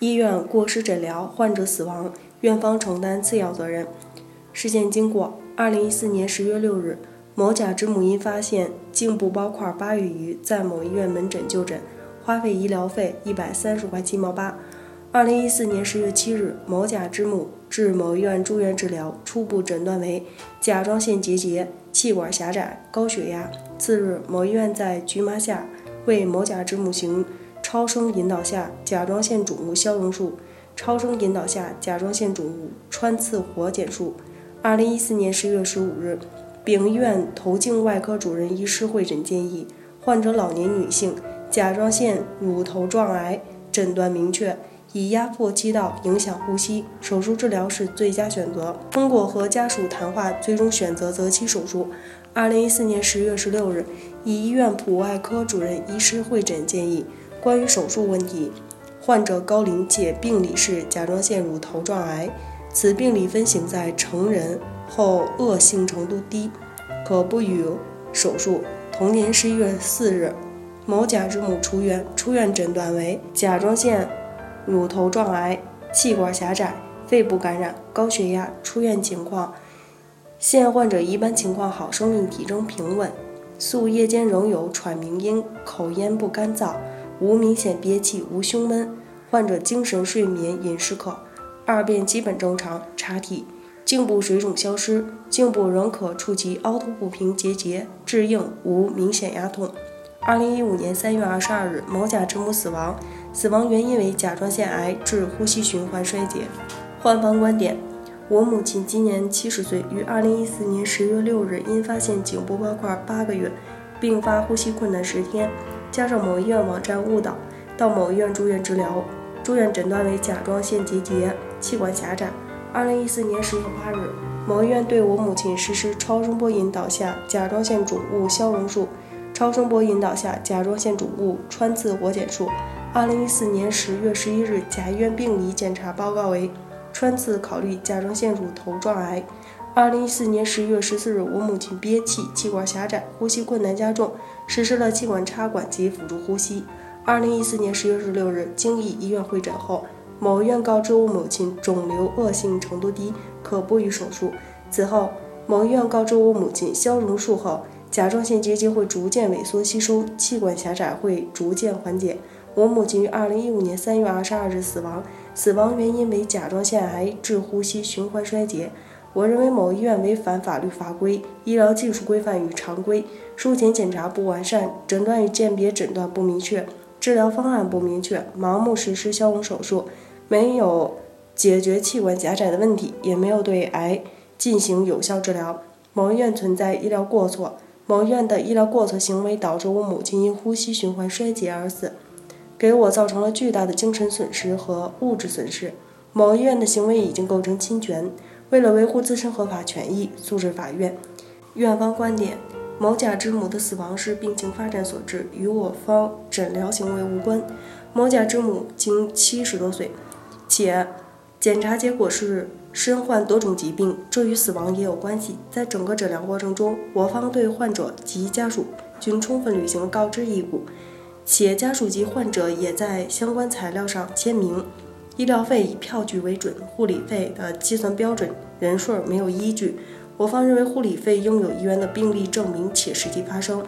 医院过失诊疗，患者死亡，院方承担次要责任。事件经过：二零一四年十月六日，某甲之母因发现颈部包块八月余，在某医院门诊就诊，花费医疗费一百三十块七毛八。二零一四年十月七日，某甲之母至某医院住院治疗，初步诊断为甲状腺结节、气管狭窄、高血压。次日，某医院在局麻下为某甲之母行超声引导下甲状腺肿物消融术、超声引导下甲状腺肿物穿刺活检术。二零一四年十月十五日，丙医院头颈外科主任医师会诊建议，患者老年女性，甲状腺乳头状癌，诊断明确，已压迫气道，影响呼吸，手术治疗是最佳选择。通过和家属谈话，最终选择择期手术。二零一四年十月十六日，乙医院普外科主任医师会诊建议，关于手术问题，患者高龄且病理是甲状腺乳头状癌。此病理分型在成人后恶性程度低，可不予手术。同年十一月四日，某甲之母出院，出院诊断为甲状腺乳头状癌、气管狭窄、肺部感染、高血压。出院情况：现患者一般情况好，生命体征平稳，宿夜间仍有喘鸣音，口咽部干燥，无明显憋气，无胸闷。患者精神、睡眠、饮食可。二便基本正常，查体，颈部水肿消失，颈部仍可触及凹凸不平结节，质硬，无明显压痛。二零一五年三月二十二日，某甲之母死亡，死亡原因为甲状腺癌致呼吸循环衰竭。患方观点：我母亲今年七十岁，于二零一四年十月六日因发现颈部包块八个月，并发呼吸困难十天，加上某医院网站误导，到某医院住院治疗。住院诊断为甲状腺结节、气管狭窄。二零一四年十月八日，某医院对我母亲实施超声波引导下甲状腺肿物消融术、超声波引导下甲状腺肿物穿刺活检术。二零一四年十月十一日，甲医院病理检查报告为穿刺考虑甲状腺乳头状癌。二零一四年十一月十四日，我母亲憋气、气管狭窄、呼吸困难加重，实施了气管插管及辅助呼吸。二零一四年十月十六日，经乙医院会诊后，某院告知我母亲肿瘤恶性程度低，可不予手术。此后，某医院告知我母亲消融术后，甲状腺结节会逐渐萎缩吸收，气管狭窄会逐渐缓解。我母亲于二零一五年三月二十二日死亡，死亡原因为甲状腺癌致呼吸循环衰竭。我认为某医院违反法律法规、医疗技术规范与常规，术前检查不完善，诊断与鉴别诊断不明确。治疗方案不明确，盲目实施消融手术，没有解决气管狭窄的问题，也没有对癌进行有效治疗。某医院存在医疗过错，某医院的医疗过错行为导致我母亲因呼吸循环衰竭而死，给我造成了巨大的精神损失和物质损失。某医院的行为已经构成侵权，为了维护自身合法权益，诉至法院。院方观点。某甲之母的死亡是病情发展所致，与我方诊疗行为无关。某甲之母经七十多岁，且检查结果是身患多种疾病，这与死亡也有关系。在整个诊疗过程中，我方对患者及家属均充分履行了告知义务，且家属及患者也在相关材料上签名。医疗费以票据为准，护理费的计算标准人数没有依据。我方认为护理费应有医院的病例证明且实际发生。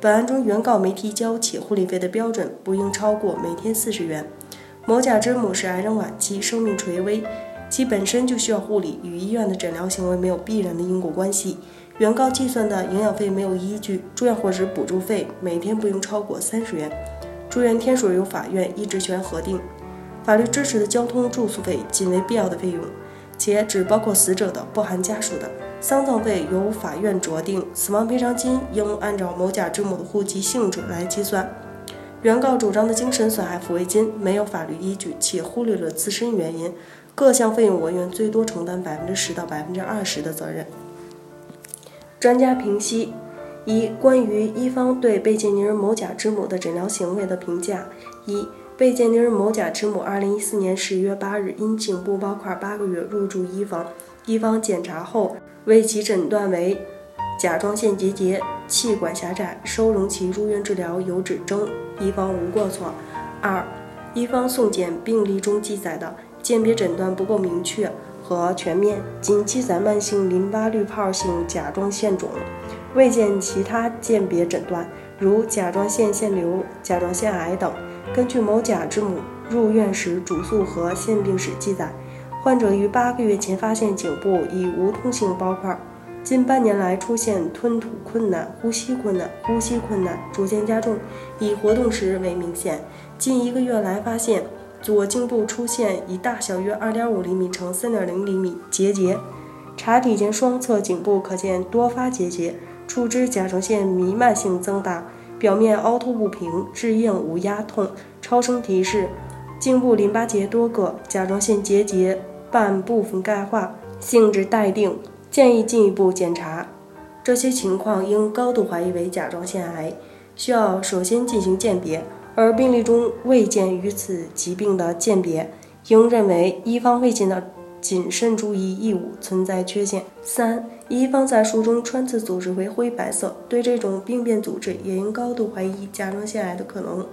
本案中原告没提交，且护理费的标准不应超过每天四十元。某甲之母是癌症晚期，生命垂危，其本身就需要护理，与医院的诊疗行为没有必然的因果关系。原告计算的营养费没有依据，住院伙食补助费每天不应超过三十元。住院天数由法院医职权核定，法律支持的交通住宿费仅为必要的费用，且只包括死者的，不含家属的。丧葬费由法院酌定，死亡赔偿金应按照某甲之母的户籍性质来计算。原告主张的精神损害抚慰金没有法律依据，且忽略了自身原因，各项费用我院最多承担百分之十到百分之二十的责任。专家评析：一、关于一方对被鉴定人某甲之母的诊疗行为的评价。一、被鉴定人某甲之母二零一四年十一月八日因颈部包块八个月入住医房，医方检查后。为其诊断为甲状腺结节、气管狭窄，收容其入院治疗有指征，一方无过错。二，一方送检病历中记载的鉴别诊断不够明确和全面，仅记载慢性淋巴滤泡性甲状腺肿，未见其他鉴别诊断，如甲状腺腺瘤、甲状腺癌等。根据某甲之母入院时主诉和现病史记载，患者于八个月前发现颈部已无痛性包块。近半年来出现吞吐困难、呼吸困难、呼吸困难逐渐加重，以活动时为明显。近一个月来发现左颈部出现一大小约2.5厘米乘3.0厘米结节，查体间双侧颈部可见多发结节，触之甲状腺弥漫性增大，表面凹凸不平，质硬无压痛。超声提示颈部淋巴结多个，甲状腺结节半部分钙化，性质待定。建议进一步检查，这些情况应高度怀疑为甲状腺癌，需要首先进行鉴别，而病例中未见与此疾病的鉴别，应认为医方未尽的谨慎注意义务存在缺陷。三，医方在术中穿刺组织为灰白色，对这种病变组织也应高度怀疑甲状腺癌的可能，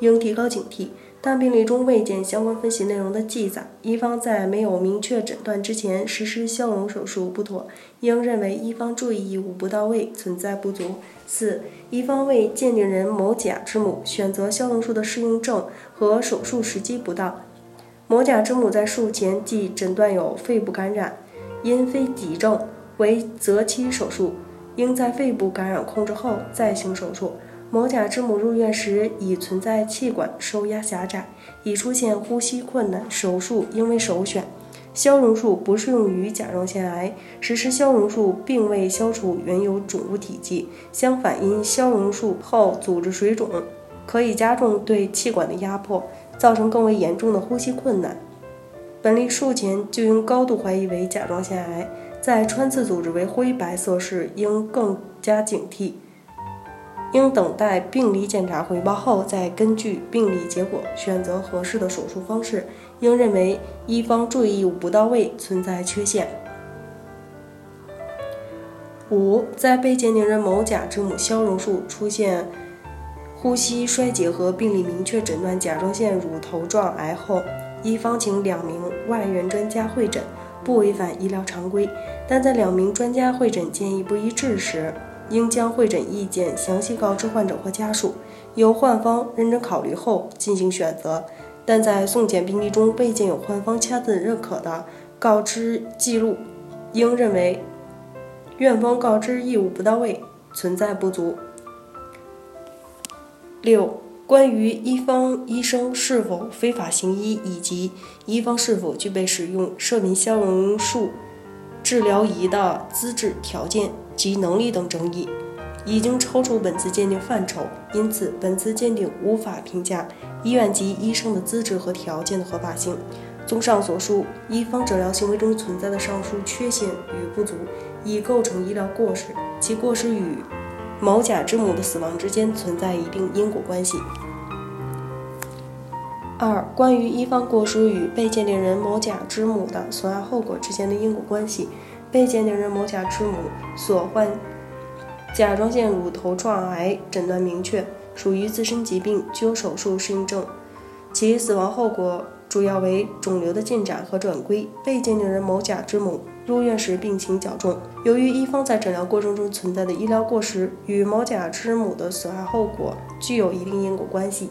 应提高警惕。但病例中未见相关分析内容的记载，医方在没有明确诊断之前实施消融手术不妥，应认为医方注意义务不到位，存在不足。四、医方为鉴定人某甲之母选择消融术的适应症和手术时机不当。某甲之母在术前即诊断有肺部感染，因非急症，为择期手术，应在肺部感染控制后再行手术。某甲之母入院时已存在气管受压狭窄，已出现呼吸困难，手术应为首选。消融术不适用于甲状腺癌，实施消融术并未消除原有肿物体积，相反，因消融术后组织水肿，可以加重对气管的压迫，造成更为严重的呼吸困难。本例术前就应高度怀疑为甲状腺癌，在穿刺组织为灰白色时，应更加警惕。应等待病理检查回报后，再根据病理结果选择合适的手术方式。应认为医方注意义务不到位，存在缺陷。五，在被鉴定人某甲之母消融术出现呼吸衰竭和病理明确诊断甲状腺乳头状癌后，医方请两名外援专家会诊，不违反医疗常规。但在两名专家会诊建议不一致时，应将会诊意见详细告知患者或家属，由患方认真考虑后进行选择。但在送检病历中未见有患方签字认可的告知记录，应认为院方告知义务不到位，存在不足。六、关于医方医生是否非法行医以及医方是否具备使用射频消融术治疗仪的资质条件。及能力等争议，已经超出本次鉴定范畴，因此本次鉴定无法评价医院及医生的资质和条件的合法性。综上所述，医方诊疗行为中存在的上述缺陷与不足，已构成医疗过失，其过失与某甲之母的死亡之间存在一定因果关系。二、关于医方过失与被鉴定人某甲之母的损害后果之间的因果关系。被鉴定人某甲之母所患甲状腺乳头状癌诊断明确，属于自身疾病，具有手术适应症，其死亡后果主要为肿瘤的进展和转归。被鉴定人某甲之母入院时病情较重，由于医方在诊疗过程中存在的医疗过失与某甲之母的损害后果具有一定因果关系，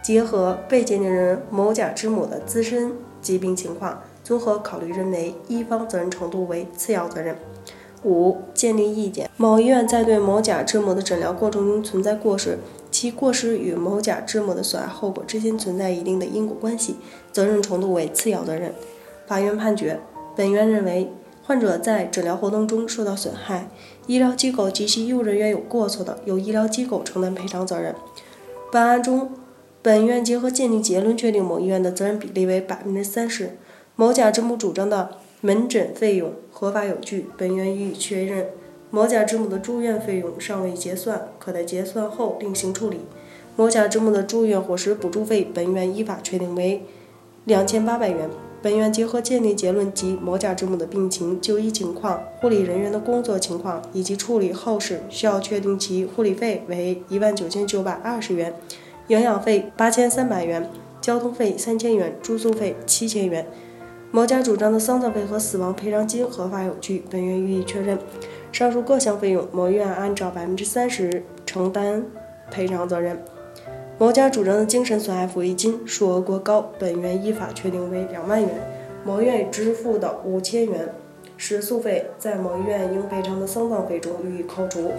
结合被鉴定人某甲之母的自身疾病情况。综合考虑，认为一方责任程度为次要责任。五、鉴定意见：某医院在对某甲之母的诊疗过程中存在过失，其过失与某甲之母的损害后果之间存在一定的因果关系，责任程度为次要责任。法院判决：本院认为，患者在诊疗活动中受到损害，医疗机构及其医务人员有过错的，由医疗机构承担赔偿责任。本案中，本院结合鉴定结论确定某医院的责任比例为百分之三十。某甲之母主张的门诊费用合法有据，本院予以确认。某甲之母的住院费用尚未结算，可在结算后另行处理。某甲之母的住院伙食补助费，本院依法确定为两千八百元。本院结合鉴定结论及某甲之母的病情、就医情况、护理人员的工作情况以及处理后事，需要确定其护理费为一万九千九百二十元，营养费八千三百元。交通费三千元，住宿费七千元。某甲主张的丧葬费和死亡赔偿金合法有据，本院予以确认。上述各项费用，某院按照百分之三十承担赔偿责任。某甲主张的精神损害抚慰金数额过高，本院依法确定为两万元。某院支付的五千元食宿费，在某院应赔偿的丧葬费中予以扣除。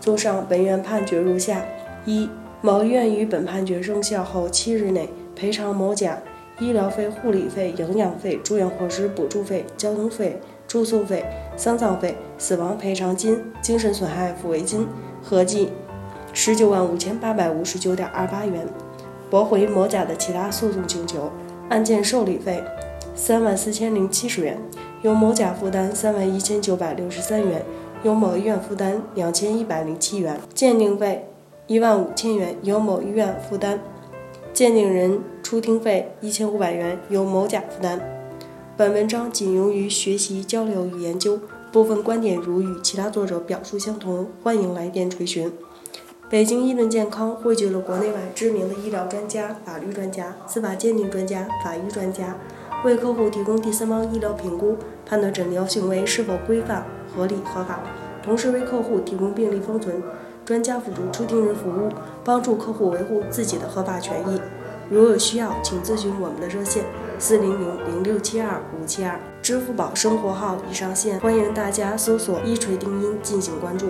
综上，本院判决如下：一、某院于本判决生效后七日内赔偿某甲。医疗费、护理费、营养费、住院伙食补助费、交通费、住宿费、丧葬费、死亡赔偿金、精神损害抚慰金合计十九万五千八百五十九点二八元，驳回某甲的其他诉讼请求。案件受理费三万四千零七十元，由某甲负担三万一千九百六十三元，由某医院负担两千一百零七元。鉴定费一万五千元，由某医院负担。鉴定人出庭费一千五百元，由某甲负担。本文章仅用于学习、交流与研究，部分观点如与其他作者表述相同，欢迎来电垂询。北京医论健康汇聚了国内外知名的医疗专家、法律专家、司法鉴定专家、法医专家，为客户提供第三方医疗评估，判断诊疗行为是否规范、合理、合法，同时为客户提供病历封存。专家辅助出庭人服务，帮助客户维护自己的合法权益。如有需要，请咨询我们的热线四零零零六七二五七二，支付宝生活号已上线，欢迎大家搜索“一锤定音”进行关注。